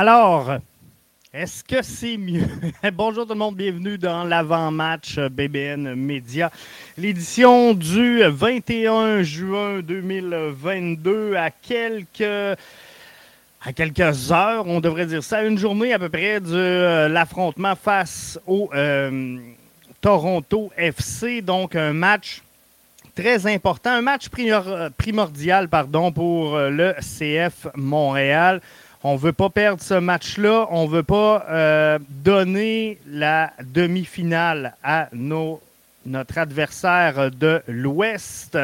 Alors, est-ce que c'est mieux? Bonjour tout le monde, bienvenue dans l'avant-match BBN Média, l'édition du 21 juin 2022 à quelques heures, on devrait dire ça, une journée à peu près de euh, l'affrontement face au euh, Toronto FC, donc un match très important, un match primordial pardon, pour euh, le CF Montréal. On ne veut pas perdre ce match-là. On ne veut pas euh, donner la demi-finale à nos, notre adversaire de l'Ouest.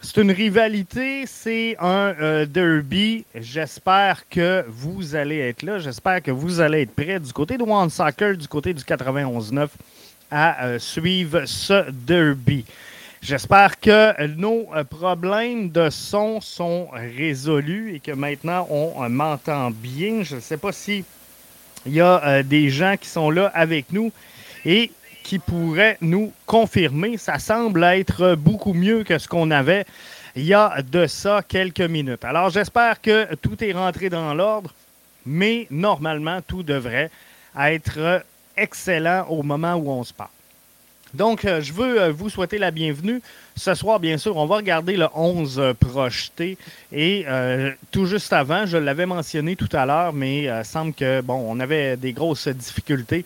C'est une rivalité, c'est un euh, derby. J'espère que vous allez être là. J'espère que vous allez être prêts du côté de One Soccer, du côté du 91-9 à euh, suivre ce derby. J'espère que nos euh, problèmes de son sont résolus et que maintenant on euh, m'entend bien. Je ne sais pas si il y a euh, des gens qui sont là avec nous et qui pourraient nous confirmer. Ça semble être beaucoup mieux que ce qu'on avait il y a de ça quelques minutes. Alors j'espère que tout est rentré dans l'ordre, mais normalement tout devrait être excellent au moment où on se parle. Donc, euh, je veux euh, vous souhaiter la bienvenue. Ce soir, bien sûr, on va regarder le 11 euh, projeté. Et tout juste avant, je l'avais mentionné tout à l'heure, mais il semble que, bon, on avait des grosses difficultés.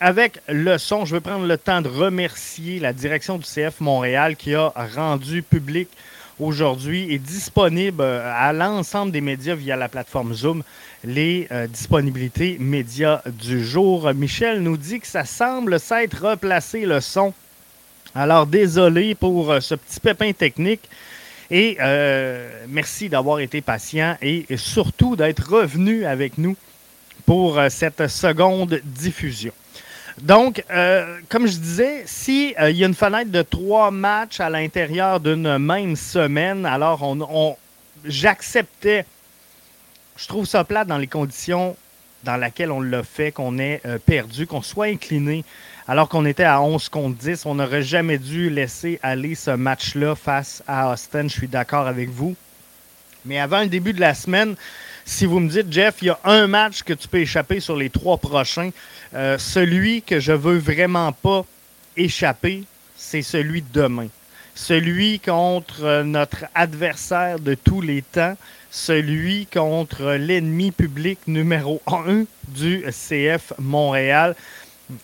Avec le son, je veux prendre le temps de remercier la direction du CF Montréal qui a rendu public aujourd'hui et disponible à l'ensemble des médias via la plateforme Zoom les disponibilités médias du jour. Michel nous dit que ça semble s'être replacé le son. Alors désolé pour ce petit pépin technique. Et merci d'avoir été patient et surtout d'être revenu avec nous pour cette seconde diffusion. Donc, euh, comme je disais, s'il euh, y a une fenêtre de trois matchs à l'intérieur d'une même semaine, alors on, j'acceptais. Je trouve ça plate dans les conditions dans lesquelles on l'a fait, qu'on ait euh, perdu, qu'on soit incliné, alors qu'on était à 11 contre 10. On n'aurait jamais dû laisser aller ce match-là face à Austin. Je suis d'accord avec vous. Mais avant le début de la semaine, si vous me dites, Jeff, il y a un match que tu peux échapper sur les trois prochains, euh, celui que je veux vraiment pas échapper, c'est celui de demain. Celui contre euh, notre adversaire de tous les temps, celui contre l'ennemi public numéro un du CF Montréal.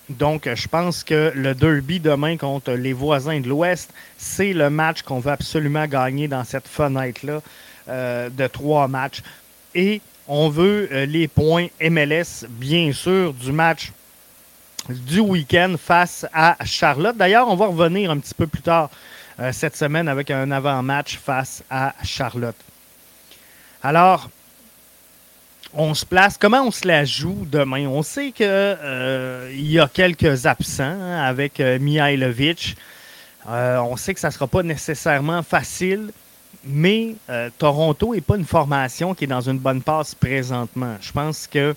Donc, je pense que le derby demain contre les voisins de l'Ouest, c'est le match qu'on veut absolument gagner dans cette fenêtre-là euh, de trois matchs. Et on veut euh, les points MLS, bien sûr, du match du week-end face à Charlotte. D'ailleurs, on va revenir un petit peu plus tard euh, cette semaine avec un avant-match face à Charlotte. Alors, on se place. Comment on se la joue demain? On sait qu'il euh, y a quelques absents hein, avec Mihailovic. on sait que ça ne sera pas nécessairement facile. Mais euh, Toronto n'est pas une formation qui est dans une bonne passe présentement. Je pense que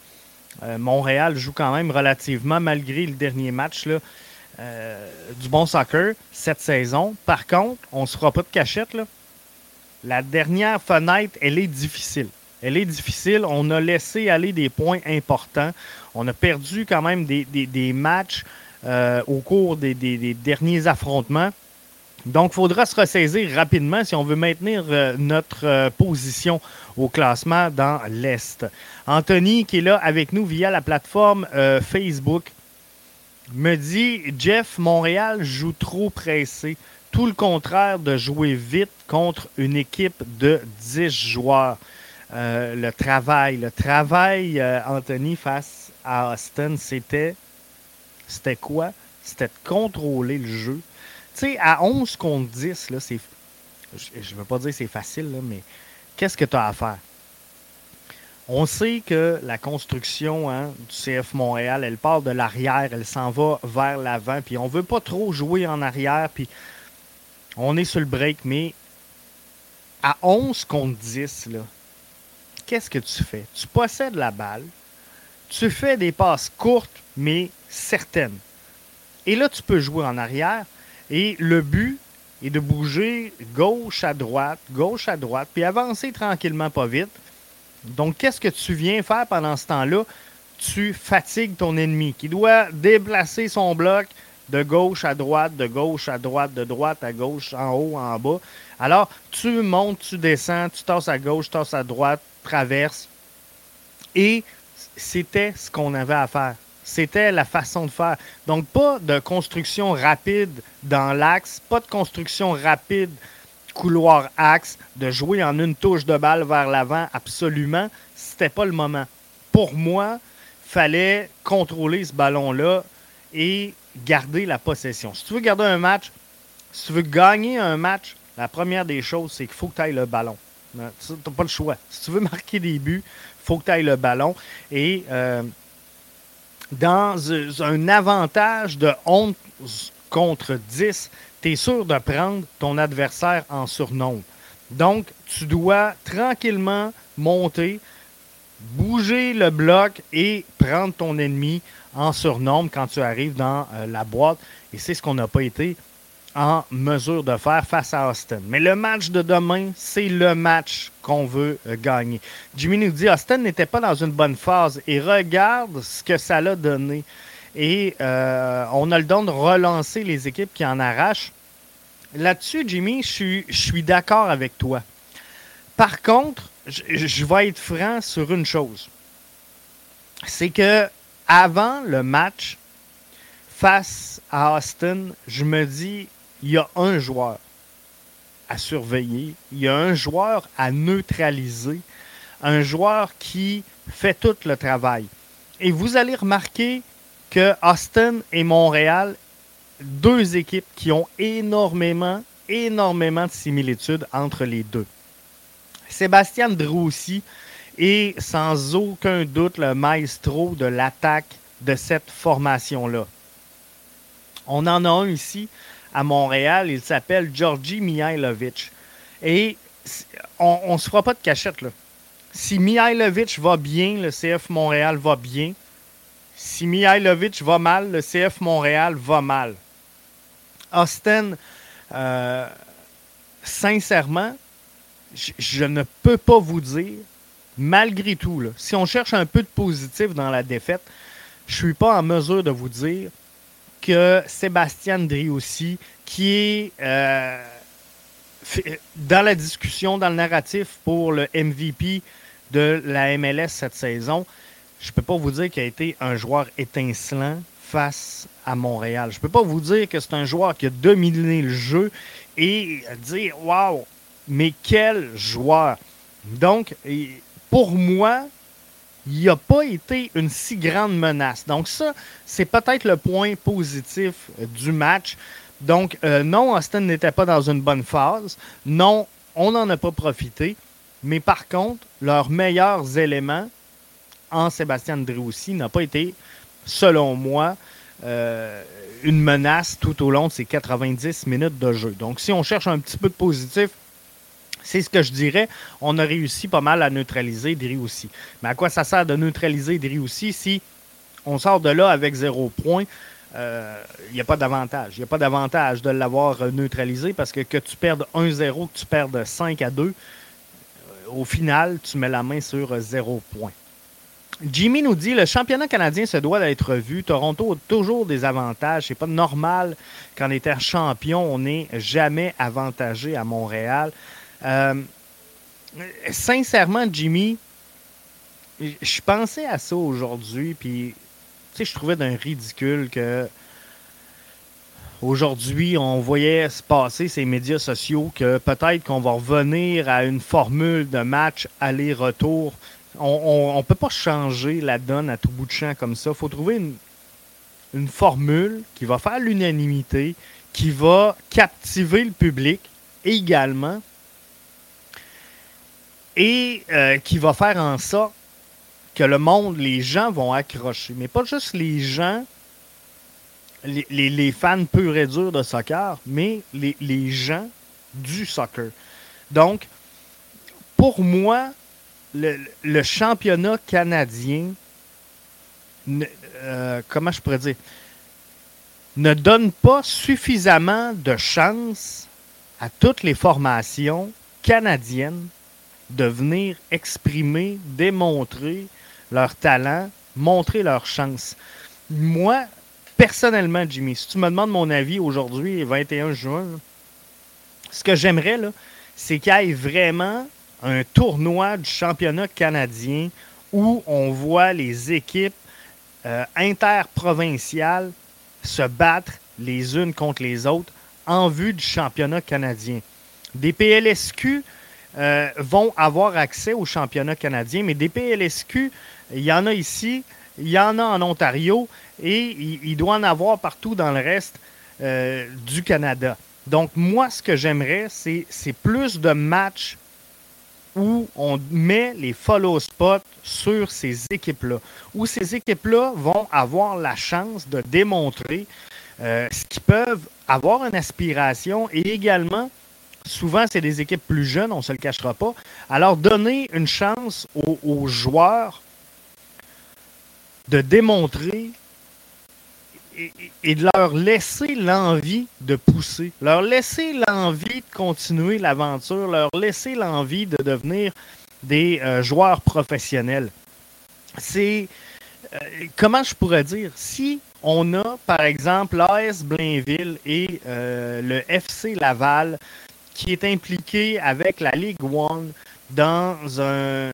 euh, Montréal joue quand même relativement, malgré le dernier match, là, euh, du bon soccer cette saison. Par contre, on ne se fera pas de cachette. Là. La dernière fenêtre, elle est difficile. Elle est difficile. On a laissé aller des points importants. On a perdu quand même des, matchs au cours des derniers affrontements. Donc, il faudra se ressaisir rapidement si on veut maintenir euh, notre euh, position au classement dans l'Est. Anthony, qui est là avec nous via la plateforme euh, Facebook, me dit Jeff, Montréal joue trop pressé. Tout le contraire de jouer vite contre une équipe de 10 joueurs. le travail, le travail, Anthony, face à Austin, c'était. C'était quoi? C'était de contrôler le jeu sais, à 11 contre 10, là, c'est. Je ne veux pas dire c'est facile, mais qu'est-ce que tu as à faire? On sait que la construction hein, du CF Montréal, elle part de l'arrière, elle s'en va vers l'avant, puis on veut pas trop jouer en arrière, puis on est sur le break, mais à 11 contre 10, là, qu'est-ce que tu fais? Tu possèdes la balle, tu fais des passes courtes, mais certaines. Et là, tu peux jouer en arrière, et le but est de bouger gauche à droite, gauche à droite, puis avancer tranquillement, pas vite, Donc, qu'est-ce que tu viens faire pendant ce temps-là? Tu fatigues ton ennemi qui doit déplacer son bloc de gauche à droite, de gauche à droite, de droite à gauche, en haut, en bas. Alors, tu montes, tu descends, tu tasses à gauche, tasses à droite, traverses. Et c'était ce qu'on avait à faire. C'était la façon de faire. Donc, pas de construction rapide dans l'axe, pas de construction rapide couloir axe, de jouer en une touche de balle vers l'avant, absolument, c'était pas le moment. Pour moi, fallait contrôler ce ballon-là et garder la possession. Si tu veux garder un match, si tu veux gagner un match, la première des choses, c'est qu'il faut que tu ailles le ballon. Tu n'as pas le choix. Si tu veux marquer des buts, il faut que tu ailles le ballon. Et euh, dans un avantage de 11 contre 10, tu es sûr de prendre ton adversaire en surnombre. Donc, tu dois tranquillement monter, bouger le bloc et prendre ton ennemi en surnombre quand tu arrives dans euh, la boîte. Et c'est ce qu'on n'a pas été en mesure de faire face à Austin. Mais le match de demain, c'est le match qu'on veut euh, gagner. Jimmy nous dit Austin n'était pas dans une bonne phase et regarde ce que ça l'a donné. Et euh, on a le don de relancer les équipes qui en arrachent. Là-dessus, Jimmy, je suis, d'accord avec toi. Par contre, je vais être franc sur une chose. C'est que avant le match face à Austin, je me dis, il y a un joueur à surveiller, il y a un joueur à neutraliser, un joueur qui fait tout le travail. Et vous allez remarquer que Austin et Montréal, deux équipes qui ont énormément, énormément de similitudes entre les deux. Sébastien Droussy est sans aucun doute le maestro de l'attaque de cette formation-là. On en a un ici à Montréal. Il s'appelle Georgi Mihailovic. Et on ne se fera pas de cachette. Là. Si Mihailovic va bien, le CF Montréal va bien. Si Mihailovic va mal, le CF Montréal va mal. Austin, euh, sincèrement, je, ne peux pas vous dire, malgré tout, si on cherche un peu de positif dans la défaite, je ne suis pas en mesure de vous dire que Sébastien Driussi, qui est euh, dans la discussion, dans le narratif pour le MVP de la MLS cette saison, je ne peux pas vous dire qu'il a été un joueur étincelant face à Montréal. Je ne peux pas vous dire que c'est un joueur qui a dominé le jeu et dire Waouh, mais quel joueur! Donc, pour moi, il n'a pas été une si grande menace. Donc ça, c'est peut-être le point positif euh, du match. Donc euh, non, Austin n'était pas dans une bonne phase. Non, on n'en a pas profité. Mais par contre, leurs meilleurs éléments en Sébastien Driussi n'a pas été, selon moi, euh, une menace tout au long de ces 90 minutes de jeu. Donc si on cherche un petit peu de positif, c'est ce que je dirais. On a réussi pas mal à neutraliser aussi. Mais à quoi ça sert de neutraliser aussi si on sort de là avec zéro point? Il euh, n'y a pas d'avantage. Il n'y a pas d'avantage de l'avoir neutralisé parce que que tu perdes 1-0, que tu perdes 5 à 2, euh, au final, tu mets la main sur zéro point. Jimmy nous dit le championnat canadien se doit d'être vu. Toronto a toujours des avantages. C'est pas normal qu'en étant champion, on n'est jamais avantagé à Montréal. Euh, sincèrement, Jimmy, je pensais à ça aujourd'hui, puis je trouvais d'un ridicule que aujourd'hui, on voyait se passer ces médias sociaux que peut-être qu'on va revenir à une formule de match aller-retour. On ne peut pas changer la donne à tout bout de champ comme ça. Il faut trouver une, une formule qui va faire l'unanimité, qui va captiver le public également et euh, qui va faire en sorte que le monde, les gens vont accrocher. Mais pas juste les gens, les, fans purs et durs de soccer, mais les, gens du soccer. Donc, pour moi, le, championnat canadien, euh, comment je pourrais dire, ne donne pas suffisamment de chance à toutes les formations canadiennes de venir exprimer, démontrer leur talent, montrer leur chance. Moi, personnellement, Jimmy, si tu me demandes mon avis aujourd'hui, 21 juin, ce que j'aimerais, c'est qu'il y ait vraiment un tournoi du championnat canadien où on voit les équipes euh, interprovinciales se battre les unes contre les autres en vue du championnat canadien. Des PLSQ euh, vont avoir accès au championnat canadien, mais des PLSQ, il y en a ici, il y en a en Ontario et il, doit en avoir partout dans le reste euh, du Canada. Donc, moi, ce que j'aimerais, c'est plus de matchs où on met les follow spots sur ces équipes-là, où ces équipes-là vont avoir la chance de démontrer euh, ce qu'ils peuvent avoir une aspiration et également, souvent, c'est des équipes plus jeunes, on ne se le cachera pas. Alors, donner une chance aux joueurs de démontrer et, de leur laisser l'envie de pousser, leur laisser l'envie de continuer l'aventure, leur laisser l'envie de devenir des euh, joueurs professionnels. C'est, euh, comment je pourrais dire, si on a par exemple l'AS Blainville et euh, le FC Laval qui est impliqué avec la Ligue One dans une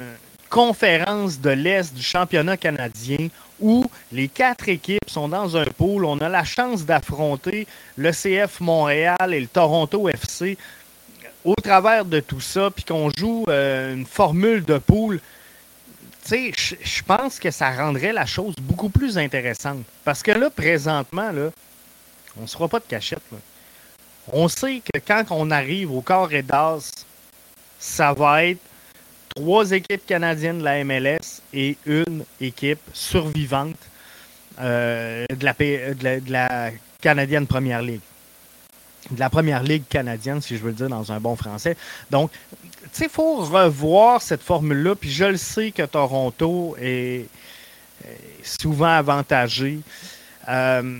conférence de l'Est du championnat canadien où les quatre équipes sont dans un pool. On a la chance d'affronter le CF Montréal et le Toronto FC au travers de tout ça, puis qu'on joue euh, une formule de sais, je pense que ça rendrait la chose beaucoup plus intéressante. Parce que là, présentement, là, on ne se fera pas de cachette. On sait que quand on arrive au corps et d'as, ça va être trois équipes canadiennes de la MLS et une équipe survivante euh, de, la, canadienne Première Ligue. De la Première Ligue canadienne, si je veux le dire dans un bon français. Donc, tu sais, il faut revoir cette formule-là. Puis je le sais que Toronto est, souvent avantagé. Euh,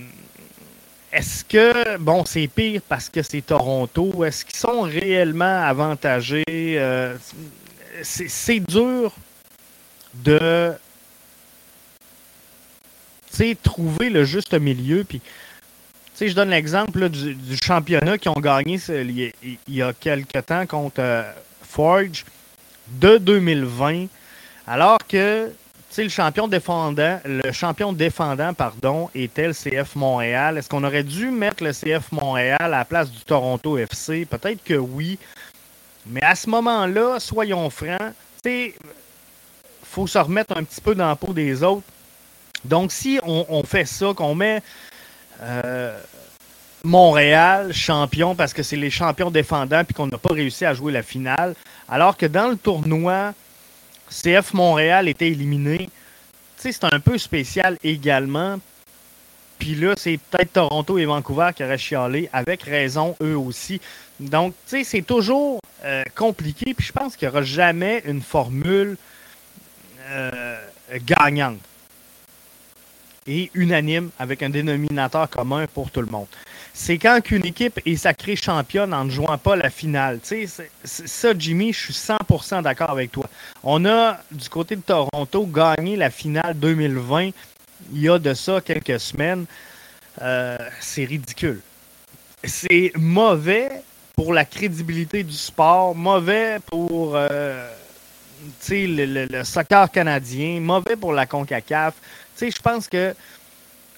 est-ce que, bon, c'est pire parce que c'est Toronto, est-ce qu'ils sont réellement avantagés? Euh, c'est dur de trouver le juste milieu. Puis, je donne l'exemple du, championnat qui ont gagné il, y a quelques temps contre euh, Forge de 2020, alors que le champion défendant, le champion défendant, pardon, était le CF Montréal. Est-ce qu'on aurait dû mettre le CF Montréal à la place du Toronto FC? Peut-être que oui. Mais à ce moment-là, soyons francs, il faut se remettre un petit peu dans la peau des autres. Donc, si on, fait ça, qu'on met euh, Montréal champion parce que c'est les champions défendants puis qu'on n'a pas réussi à jouer la finale, alors que dans le tournoi, CF Montréal était éliminé, c'est un peu spécial également. Puis là, c'est peut-être Toronto et Vancouver qui auraient chialé, avec raison eux aussi. Donc, tu sais, c'est toujours euh, compliqué. Puis je pense qu'il n'y aura jamais une formule euh, gagnante et unanime avec un dénominateur commun pour tout le monde. C'est quand qu'une équipe est sacrée championne en ne jouant pas la finale. Tu sais, ça, Jimmy, je suis 100% d'accord avec toi. On a, du côté de Toronto, gagné la finale 2020 il y a de ça quelques semaines. Euh, c'est ridicule. C'est mauvais pour la crédibilité du sport, mauvais pour euh, le, soccer canadien, mauvais pour la CONCACAF. Je pense que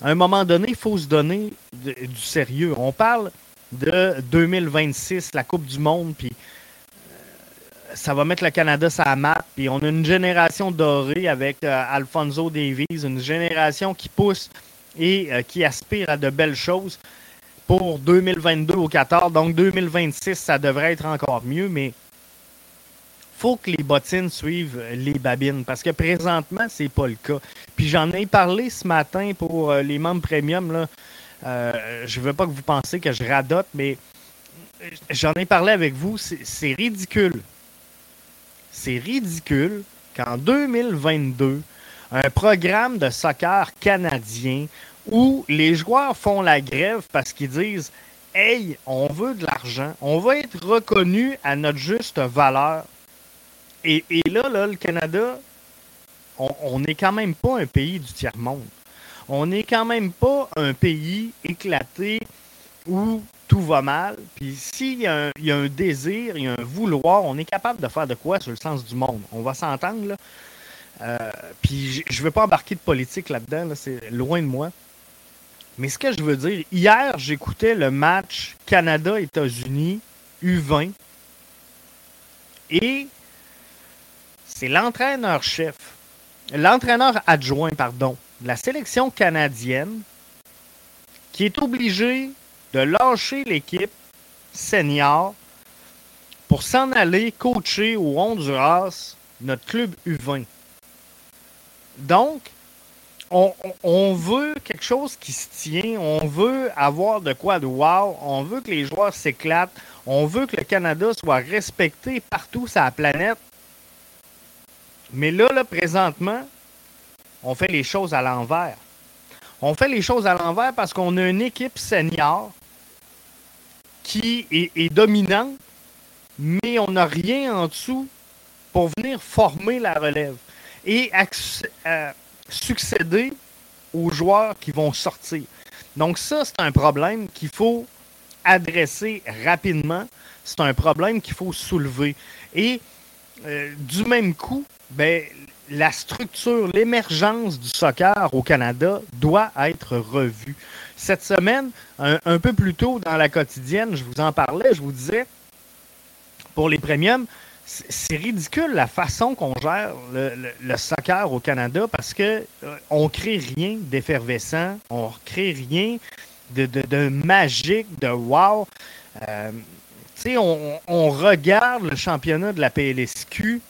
à un moment donné, il faut se donner du sérieux. On parle de 2026, la Coupe du Monde, puis euh, ça va mettre le Canada sur la map. Puis on a une génération dorée avec euh, Alfonso Davies, une génération qui pousse et qui aspire à de belles choses pour 2022 au 14. Donc 2026, ça devrait être encore mieux, mais faut que les bottines suivent les babines parce que présentement, c'est pas le cas. Puis j'en ai parlé ce matin pour euh, les membres premium. Là. Euh, je veux pas que vous pensiez que je radote, mais j'en ai parlé avec vous. C'est ridicule. C'est ridicule qu'en 2022, un programme de soccer canadien où les joueurs font la grève parce qu'ils disent Hey, on veut de l'argent, on va être reconnu à notre juste valeur. Et, là, là, le Canada, on n'est quand même pas un pays du tiers-monde. On n'est quand même pas un pays éclaté où tout va mal. Puis s'il y, a un désir, il y a un vouloir, on est capable de faire de quoi sur le sens du monde. On va s'entendre, là. Euh, puis je ne veux pas embarquer de politique là-dedans, c'est loin de moi. Mais ce que je veux dire, hier, j'écoutais le match Canada-États-Unis U20 et c'est l'entraîneur-chef, l'entraîneur adjoint, pardon, de la sélection canadienne qui est obligé de lâcher l'équipe senior pour s'en aller coacher au Honduras notre club U20. Donc, on, veut quelque chose qui se tient, on veut avoir de quoi de wow, on veut que les joueurs s'éclatent, on veut que le Canada soit respecté partout sur la planète. Mais là, là, présentement, on fait les choses à l'envers. On fait les choses à l'envers parce qu'on a une équipe senior qui est, dominante, mais on n'a rien en dessous pour venir former la relève et euh, succéder aux joueurs qui vont sortir. Donc ça, c'est un problème qu'il faut adresser rapidement. C'est un problème qu'il faut soulever. Et euh, du même coup, ben, la structure, l'émergence du soccer au Canada doit être revue. Cette semaine, un, peu plus tôt dans la quotidienne, je vous en parlais, je vous disais, pour les premiums, c'est ridicule la façon qu'on gère le, soccer au Canada parce que euh, crée rien d'effervescent, on crée rien de, magique, de wow. Euh, on, on regarde le championnat de la PLSQ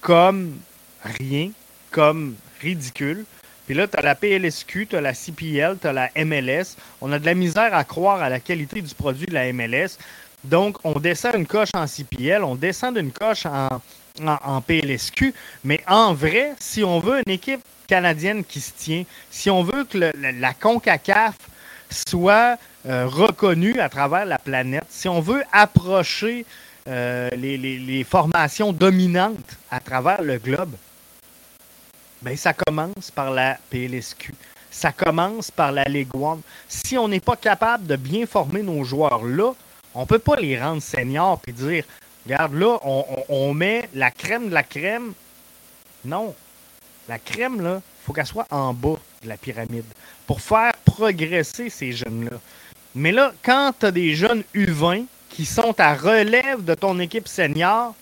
comme rien, comme ridicule. Puis là, tu as la PLSQ, tu as la CPL, tu as la MLS. On a de la misère à croire à la qualité du produit de la MLS. Donc, on descend une coche en CPL, on descend d'une coche en, en, PLSQ. Mais en vrai, si on veut une équipe canadienne qui se tient, si on veut que la CONCACAF soit euh, reconnue à travers la planète, si on veut approcher euh, les, formations dominantes à travers le globe, ben, ça commence par la PLSQ. Ça commence par la Ligue. Si on n'est pas capable de bien former nos joueurs là, on ne peut pas les rendre seniors et dire Regarde là, on, met la crème de la crème. Non. La crème, là, il faut qu'elle soit en bas de la pyramide pour faire progresser ces jeunes-là. Mais là, quand tu as des jeunes U20 qui sont à relève de ton équipe senior,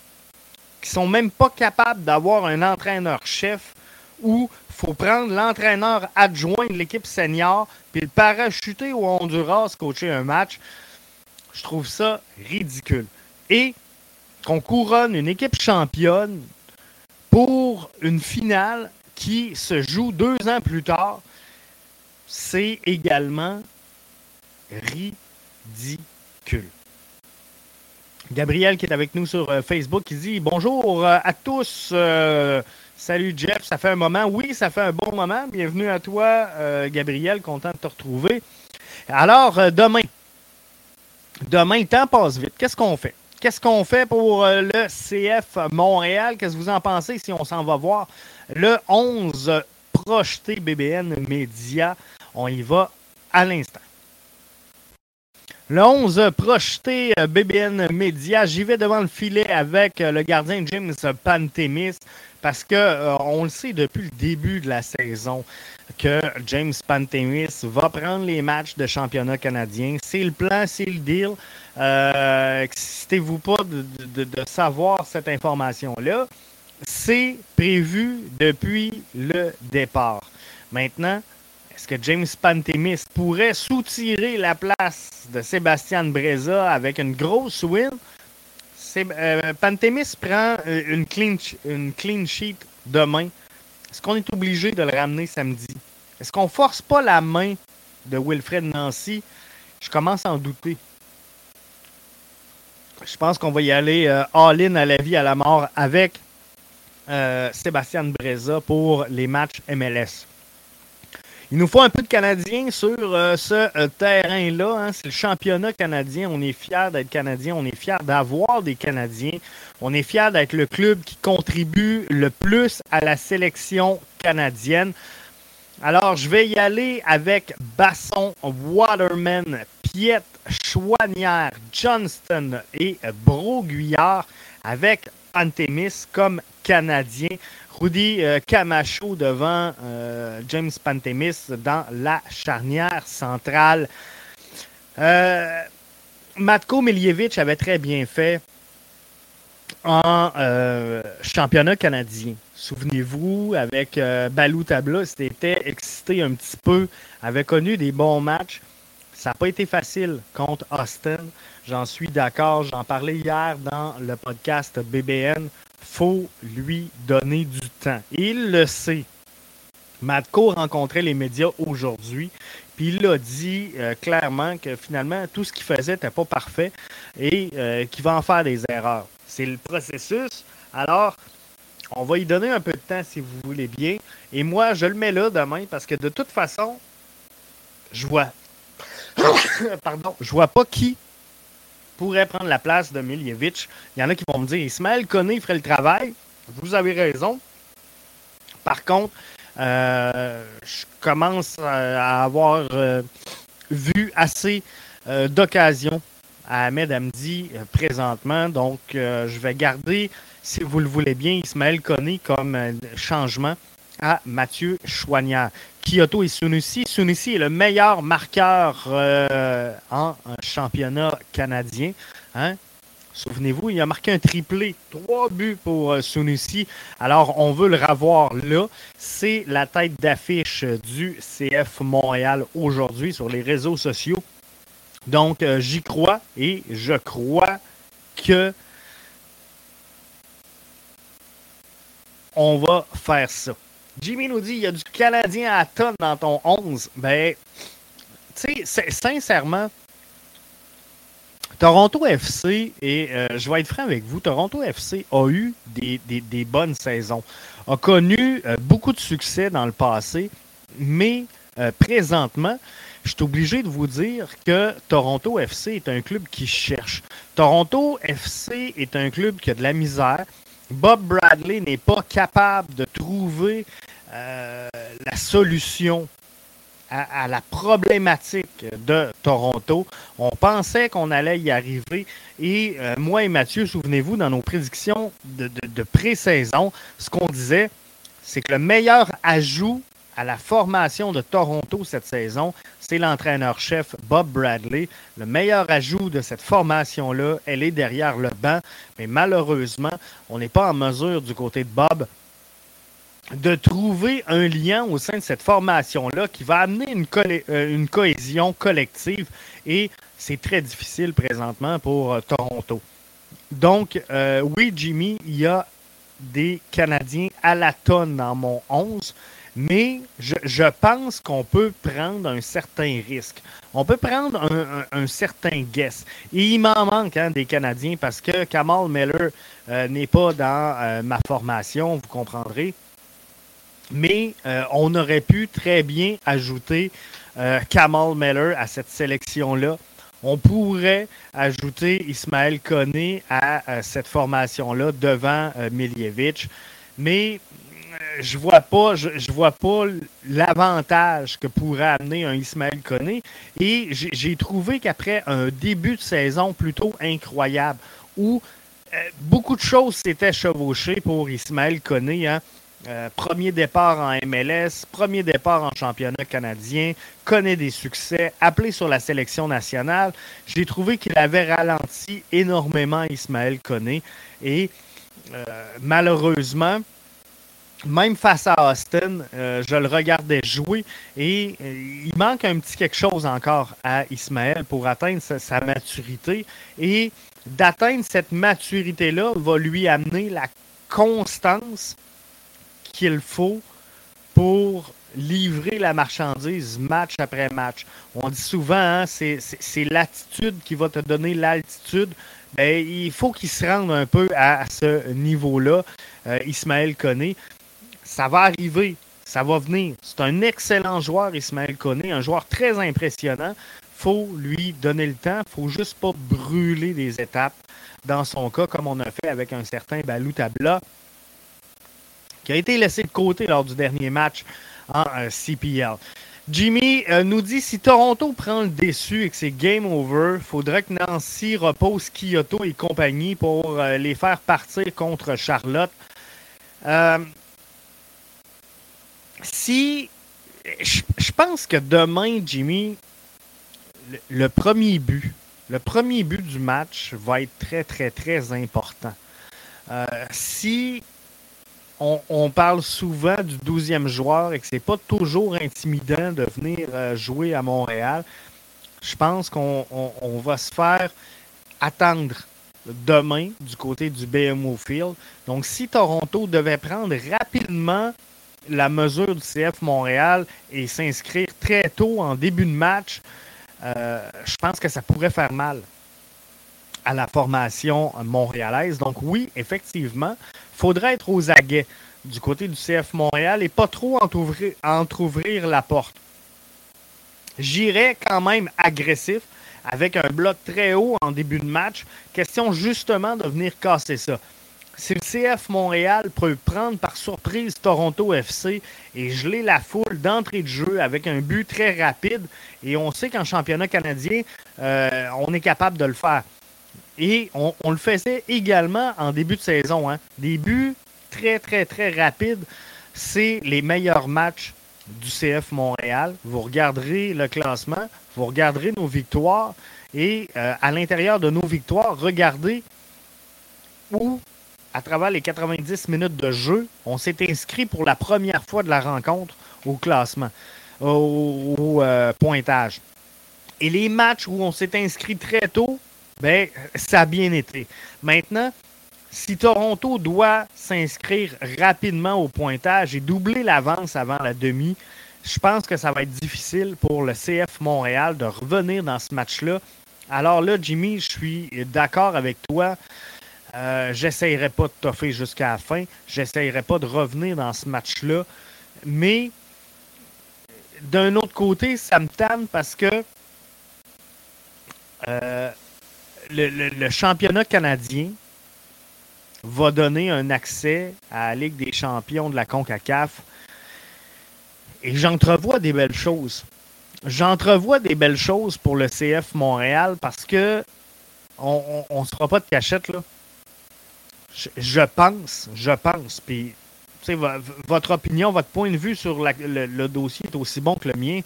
qui sont même pas capables d'avoir un entraîneur-chef ou faut prendre l'entraîneur adjoint de l'équipe senior puis le parachuter au Honduras coacher un match. Je trouve ça ridicule. Et qu'on couronne une équipe championne pour une finale qui se joue deux ans plus tard, c'est également ridicule. Gabriel qui est avec nous sur euh, Facebook, qui dit bonjour euh, à tous. Euh, salut Jeff, ça fait un moment. Oui, ça fait un bon moment. Bienvenue à toi, Gabriel, content de te retrouver. Alors, demain, demain, le temps passe vite. Qu'est-ce qu'on fait? Qu'est-ce qu'on fait pour le CF Montréal? Qu'est-ce que vous en pensez si on s'en va voir le 11 projeté BBN Média? On y va à l'instant. Le 11 projeté euh, BBN Média. J'y vais devant le filet avec euh, le gardien James Pantemis parce que euh, on le sait depuis le début de la saison que James Pantemis va prendre les matchs de championnat canadien. C'est le plan, c'est le deal. Euh, Excitez-vous pas de, savoir cette information-là. C'est prévu depuis le départ. Maintenant, que James Pantemis pourrait soutirer la place de Sébastien Breza avec une grosse win? Euh, Pantemis prend euh, une clean, une clean sheet demain. Est-ce qu'on est obligé de le ramener samedi? Est-ce qu'on force pas la main de Wilfred Nancy? Je commence à en douter. Je pense qu'on va y aller euh, all-in à la vie, à la mort avec Sébastien Breza pour les matchs MLS. Il nous faut un peu de Canadiens sur euh, ce euh, terrain-là. Hein. C'est le championnat canadien. On est fiers d'être Canadien. On est fiers d'avoir des Canadiens. On est fiers d'être le club qui contribue le plus à la sélection canadienne. Alors, je vais y aller avec Basson, Waterman, Piet, Chouanière, Johnston et Broguillard avec Antemis comme Canadien. Rudy euh, Camacho devant euh, James Pantemis dans la charnière centrale. Euh, Matko Miljevic avait très bien fait en championnat canadien. Souvenez-vous, avec Balou Tabla, c'était excité un petit peu, avait connu des bons matchs. Ça n'a pas été facile contre Austin. J'en suis d'accord. J'en parlais hier dans le podcast BBN faut lui donner du temps. il le sait. Matko rencontrait les médias aujourd'hui, puis il a dit euh, clairement que finalement, tout ce qu'il faisait n'était pas parfait et euh, qu'il va en faire des erreurs. C'est le processus. Alors, on va y donner un peu de temps si vous voulez bien. Et moi, je le mets là demain parce que de toute façon, je vois. Pardon, je vois pas qui pourrait prendre la place de Miljevic. Il y en a qui vont me dire Ismaël Koné ferait le travail. Vous avez raison. Par contre, euh, je commence à avoir euh, vu assez euh, d'occasions à Ahmed présentement. Donc, je vais garder, si vous le voulez bien, Ismaël Koné comme changement à Mathieu Chouanière. Kyoto et Sunusi. Sunusi est le meilleur marqueur euh, en, championnat canadien. Hein? Souvenez-vous, il a marqué un triplé, trois buts pour euh, Sunusi. Alors, on veut le revoir là. C'est la tête d'affiche du CF Montréal aujourd'hui sur les réseaux sociaux. Donc, euh, j'y crois et je crois que on va faire ça. Jimmy nous dit il y a du Canadien à tonne dans ton 11. Ben, tu sais, sincèrement, Toronto FC, et euh, je vais être franc avec vous, Toronto FC a eu des, bonnes saisons, a connu euh, beaucoup de succès dans le passé, mais euh, présentement, je suis obligé de vous dire que Toronto FC est un club qui cherche. Toronto FC est un club qui a de la misère. Bob Bradley n'est pas capable de trouver euh, la solution à, la problématique de Toronto. On pensait qu'on allait y arriver. Et euh, moi et Mathieu, souvenez-vous, dans nos prédictions de, de pré-saison, ce qu'on disait, c'est que le meilleur ajout à la formation de Toronto cette saison, c'est l'entraîneur-chef Bob Bradley. Le meilleur ajout de cette formation-là, elle est derrière le banc. Mais malheureusement, on n'est pas en mesure du côté de Bob de trouver un lien au sein de cette formation-là qui va amener une, euh, cohésion collective et c'est très difficile présentement pour euh, Toronto. Donc, euh, oui, Jimmy, il y a des Canadiens à la tonne dans mon 11, mais je, pense qu'on peut prendre un certain risque. On peut prendre un, certain guess. Il m'en manque hein, des Canadiens parce que Kamal Miller n'est pas dans ma formation, vous comprendrez mais euh, on aurait pu très bien ajouter euh, Kamal Meller à cette sélection-là. On pourrait ajouter Ismaël Koné à, cette formation-là devant euh, Miljevic. Mais je vois pas, je, vois pas l'avantage que pourrait amener un Ismaël Koné. Et j'ai trouvé qu'après un début de saison plutôt incroyable, où beaucoup de choses s'étaient chevauchées pour Ismaël Koné, hein, euh, premier départ en MLS, premier départ en championnat canadien, connaît des succès, appelé sur la sélection nationale. J'ai trouvé qu'il avait ralenti énormément Ismaël Koné et euh, malheureusement, même face à Austin, euh, je le regardais jouer et il manque un petit quelque chose encore à Ismaël pour atteindre sa maturité et d'atteindre cette maturité-là va lui amener la constance qu'il faut pour livrer la marchandise match après match. On dit souvent, hein, c'est l'attitude qui va te donner l'altitude. Ben, il faut qu'il se rende un peu à, ce niveau-là, euh, Ismaël Koné. Ça va arriver. Ça va venir. C'est un excellent joueur, Ismaël Koné, un joueur très impressionnant. faut lui donner le temps. faut juste pas brûler des étapes dans son cas, comme on a fait avec un certain Balou Tabla, qui a été laissé de côté lors du dernier match en euh, CPL. Jimmy euh, nous dit si Toronto prend le déçu et que c'est game over, faudrait que Nancy repose Kyoto et compagnie pour euh, les faire partir contre Charlotte. Si je pense que demain, Jimmy, le premier but le premier but du match va être très, très, très important. Euh, si on, parle souvent du 12e joueur et que ce n'est pas toujours intimidant de venir euh, jouer à Montréal, je pense qu'on va se faire attendre demain du côté du BMO Field. Donc, si Toronto devait prendre rapidement la mesure du CF Montréal et s'inscrire très tôt en début de match, euh, je pense que ça pourrait faire mal à la formation montréalaise. Donc oui, effectivement, il faudrait être aux aguets du côté du CF Montréal et pas trop entrouvrir, entrouvrir la porte. J'irais quand même agressif avec un bloc très haut en début de match. Question justement de venir casser ça si le CF Montréal peut prendre par surprise Toronto FC et geler la foule d'entrée de jeu avec un but très rapide, et on sait qu'en championnat canadien, euh, on est capable de le faire. Et on, le faisait également en début de saison. Hein. Des buts très, très, très rapides. C'est les meilleurs matchs du CF Montréal. Vous regarderez le classement, vous regarderez nos victoires, et euh, à l'intérieur de nos victoires, regardez où à travers les 90 minutes de jeu, on s'est inscrit pour la première fois de la rencontre au classement, au, euh, pointage. Et les matchs où on s'est inscrit très tôt, ben, ça a bien été. Maintenant, si Toronto doit s'inscrire rapidement au pointage et doubler l'avance avant la demi, je pense que ça va être difficile pour le CF Montréal de revenir dans ce match-là. Alors là, Jimmy, je suis d'accord avec toi. Euh, j'essayerai pas de toffer jusqu'à la fin. J'essayerai pas de revenir dans ce match-là. Mais d'un autre côté, ça me tanne parce que euh, le, championnat canadien va donner un accès à la Ligue des champions de la CONCACAF. Et j'entrevois des belles choses. J'entrevois des belles choses pour le CF Montréal parce que on ne se fera pas de cachette, là. Je, pense, je pense, puis votre opinion, votre point de vue sur le, dossier est aussi bon que le mien,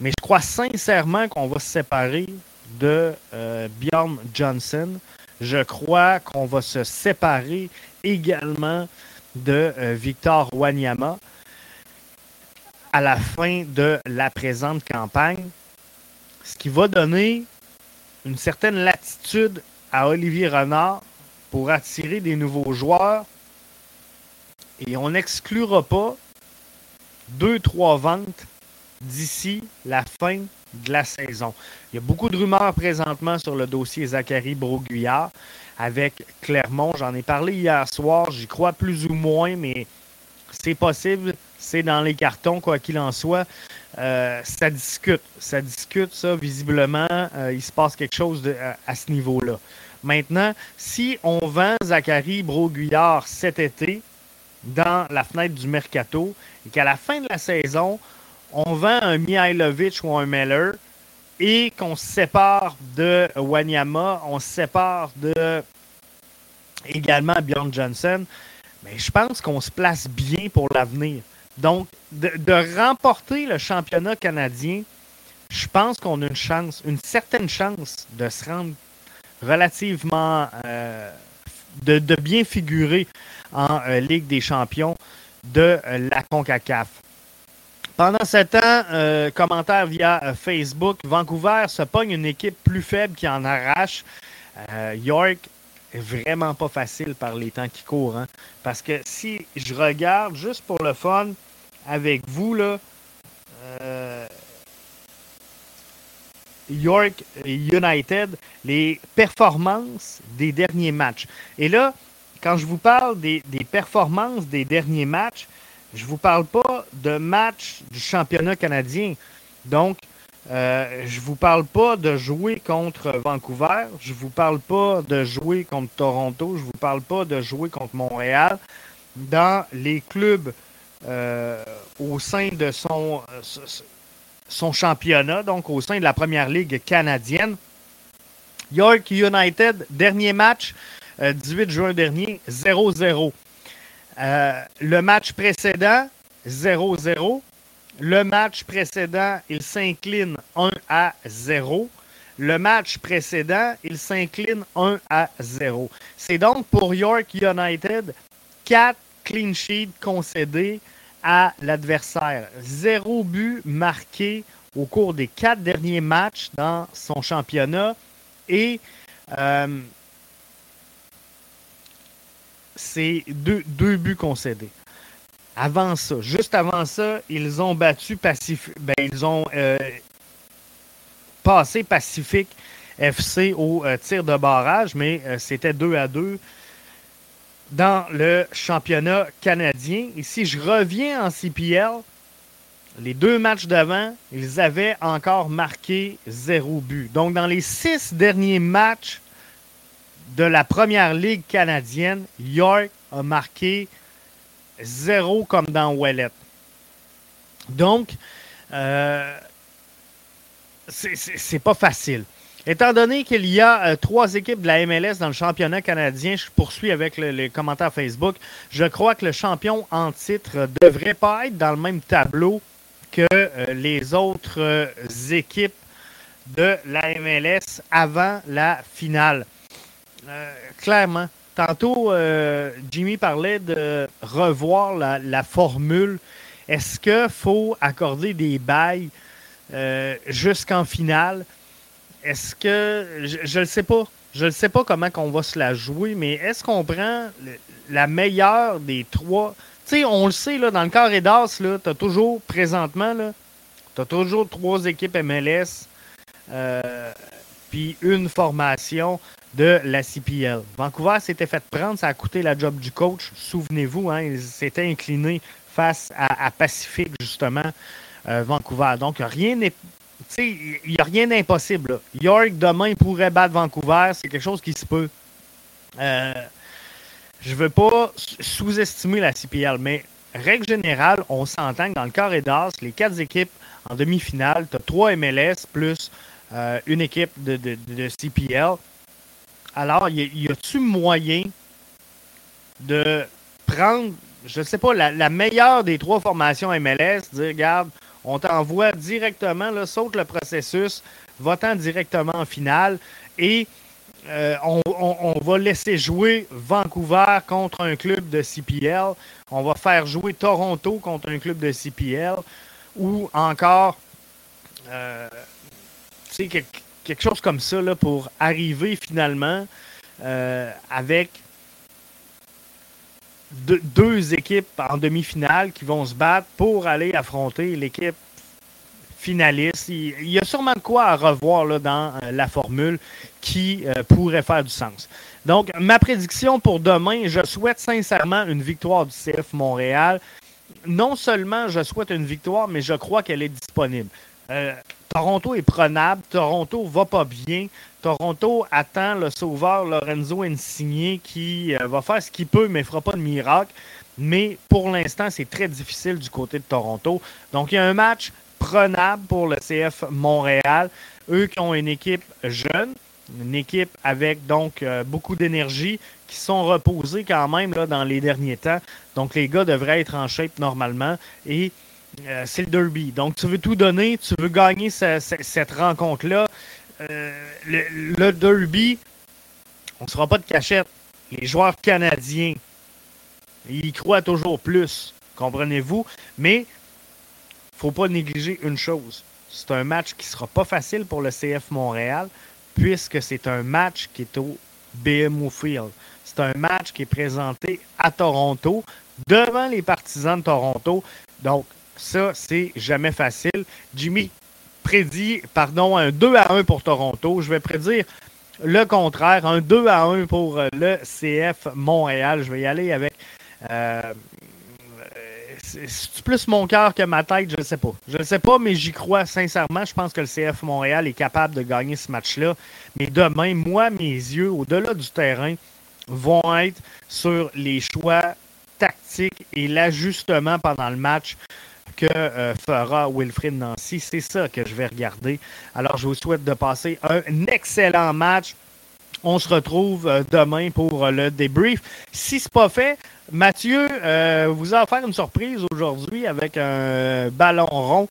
mais je crois sincèrement qu'on va se séparer de euh, Bjorn Johnson. Je crois qu'on va se séparer également de euh, Victor Wanyama à la fin de la présente campagne, ce qui va donner une certaine latitude à Olivier Renard pour attirer des nouveaux joueurs. Et on n'exclura pas deux, trois ventes d'ici la fin de la saison. Il y a beaucoup de rumeurs présentement sur le dossier Zachary Broguillard avec Clermont. J'en ai parlé hier soir. J'y crois plus ou moins, mais c'est possible. C'est dans les cartons, quoi qu'il en soit. Euh, ça discute. Ça discute, ça, visiblement. Euh, il se passe quelque chose à ce niveau-là. Maintenant, si on vend Zachary Broguillard cet été dans la fenêtre du mercato et qu'à la fin de la saison, on vend un Mihailovic ou un Meller et qu'on se sépare de Wanyama, on se sépare de également Bjorn Johnson, mais je pense qu'on se place bien pour l'avenir. Donc, de, de, remporter le championnat canadien, je pense qu'on a une chance, une certaine chance de se rendre relativement euh, de, bien figurer en euh, Ligue des champions de euh, la CONCACAF. Pendant ce temps, commentaire via Facebook, Vancouver se pogne une équipe plus faible qui en arrache. York vraiment pas facile par les temps qui courent. Hein. parce que si je regarde juste pour le fun avec vous, là, York United les performances des derniers matchs. Et là, quand je vous parle des, performances des derniers matchs, Je ne vous parle pas de match du championnat canadien. Donc, euh, je ne vous parle pas de jouer contre Vancouver. Je ne vous parle pas de jouer contre Toronto. Je ne vous parle pas de jouer contre Montréal. Dans les clubs euh, au sein de son, son championnat, donc au sein de la première ligue canadienne. York United, dernier match, 18 euh, juin dernier, 0-0. le match précédent, 0-0. Le match précédent, il s'incline 1 à 0. Le match précédent, il s'incline 1 à 0. C'est donc pour York United 4 clean sheets concédés à l'adversaire. Zéro but marqué au cours des quatre derniers matchs dans son championnat. Et euh, c'est deux, buts concédés avant ça, juste avant ça, ils ont battu Pacifique. Ben, ils ont euh, passé Pacifique FC au euh, tir de barrage, mais c'était 2 à 2 dans le championnat canadien. Ici, je reviens en CPL. Les deux matchs d'avant, ils avaient encore marqué zéro but. Donc, dans les six derniers matchs de la première ligue canadienne, York a marqué zéro comme dans Wallet. Donc, euh, c'est pas facile. Étant donné qu'il y a euh, trois équipes de la MLS dans le championnat canadien, je poursuis avec les commentaires Facebook. Je crois que le champion en titre devrait pas être dans le même tableau que euh, les autres euh, équipes de la MLS avant la finale. clairement, Tantôt, Jimmy parlait de revoir la, formule. Est-ce qu'il faut accorder des bails jusqu'en finale? Est-ce que. Je ne sais pas. Je ne sais pas comment on va se la jouer, mais est-ce qu'on prend la meilleure des trois? Tu sais, on le sait, là, dans le carré d'as, tu as toujours, présentement, tu as toujours trois équipes MLS, euh, puis une formation de la CPL. Vancouver s'était fait prendre, ça a coûté la job du coach. Souvenez-vous, hein, ils s'étaient inclinés face à, Pacifique, justement, euh, Vancouver. Donc, rien n'est. Il n'y a rien d'impossible. York, demain, pourrait battre Vancouver. C'est quelque chose qui se peut. Euh, je veux pas sous-estimer la CPL, mais règle générale, on s'entend que dans le carré d'as, les quatre équipes en demi-finale, tu as trois MLS plus euh, une équipe de, de CPL. Alors, y a-tu moyen de prendre, je ne sais pas, la, meilleure des trois formations MLS, dire, regarde, on t'envoie directement, là, saute le processus, votant directement en finale et euh, on, va laisser jouer Vancouver contre un club de CPL. On va faire jouer Toronto contre un club de CPL. Ou encore, euh, sais, quelque chose comme ça pour arriver finalement euh, avec deux équipes en demi-finale qui vont se battre pour aller affronter l'équipe finaliste. Il, y a sûrement de quoi à revoir là, dans euh, la formule qui euh, pourrait faire du sens. Donc, ma prédiction pour demain, je souhaite sincèrement une victoire du CF Montréal. Non seulement je souhaite une victoire, mais je crois qu'elle est disponible. Toronto est prenable. Toronto va pas bien. Toronto attend le sauveur Lorenzo Insigne qui euh, va faire ce qu'il peut, mais ne fera pas de miracle. Mais pour l'instant, c'est très difficile du côté de Toronto. Donc, il y a un match prenable pour le CF Montréal. Eux qui ont une équipe jeune, une équipe avec donc euh, beaucoup d'énergie, qui sont reposés quand même dans les derniers temps. Donc, les gars devraient être en shape normalement. Et euh, c'est le derby. Donc, tu veux tout donner, tu veux gagner cette rencontre-là. Euh, le, derby, on ne sera pas de cachette. Les joueurs canadiens, ils croient toujours plus, comprenez-vous? Mais il ne faut pas négliger une chose. C'est un match qui ne sera pas facile pour le CF Montréal, puisque c'est un match qui est au BMO Field. C'est un match qui est présenté à Toronto, devant les partisans de Toronto. Donc, ça, c'est jamais facile. Jimmy prédit, pardon, un 2 à 1 pour Toronto. Je vais prédire le contraire, un 2 à 1 pour le CF Montréal. Je vais y aller avec. Euh, c'est plus mon cœur que ma tête, je ne sais pas. Je ne sais pas, mais j'y crois sincèrement. Je pense que le CF Montréal est capable de gagner ce match-là. Mais demain, moi, mes yeux, au-delà du terrain, vont être sur les choix tactiques et l'ajustement pendant le match que euh, fera Wilfrid Nancy. C'est ça que je vais regarder. Alors, je vous souhaite de passer un excellent match. On se retrouve euh, demain pour le débrief. Si ce n'est pas fait, Mathieu euh, vous a offert une surprise aujourd'hui avec un ballon rond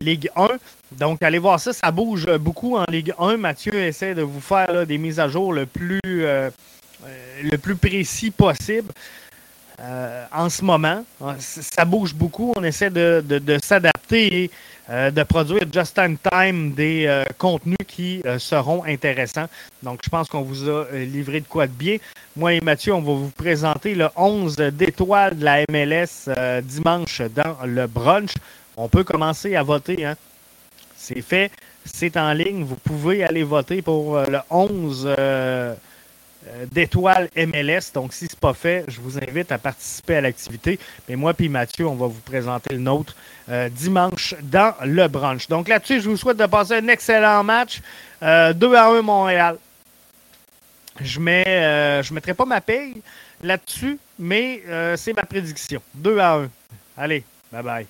Ligue 1. Donc, allez voir ça. Ça bouge beaucoup en Ligue 1. Mathieu essaie de vous faire des mises à jour le plus précis possible. Euh, en ce moment. Ça bouge beaucoup. On essaie de, s'adapter et euh, de produire just in time des euh, contenus qui seront intéressants. Donc, je pense qu'on vous a livré de quoi de bien. Moi et Mathieu, on va vous présenter le 11 d'étoiles de la MLS dimanche dans le brunch. On peut commencer à voter. Hein. C'est fait. C'est en ligne. Vous pouvez aller voter pour le 11 euh, d'étoiles MLS. Donc, si ce n'est pas fait, je vous invite à participer à l'activité. Mais moi puis Mathieu, on va vous présenter le nôtre euh, dimanche dans le brunch. Donc là-dessus, je vous souhaite de passer un excellent match. 2 euh, à 1 Montréal. Je ne mettrai pas ma paye là-dessus, mais c'est ma prédiction. 2 à 1. Allez, bye bye.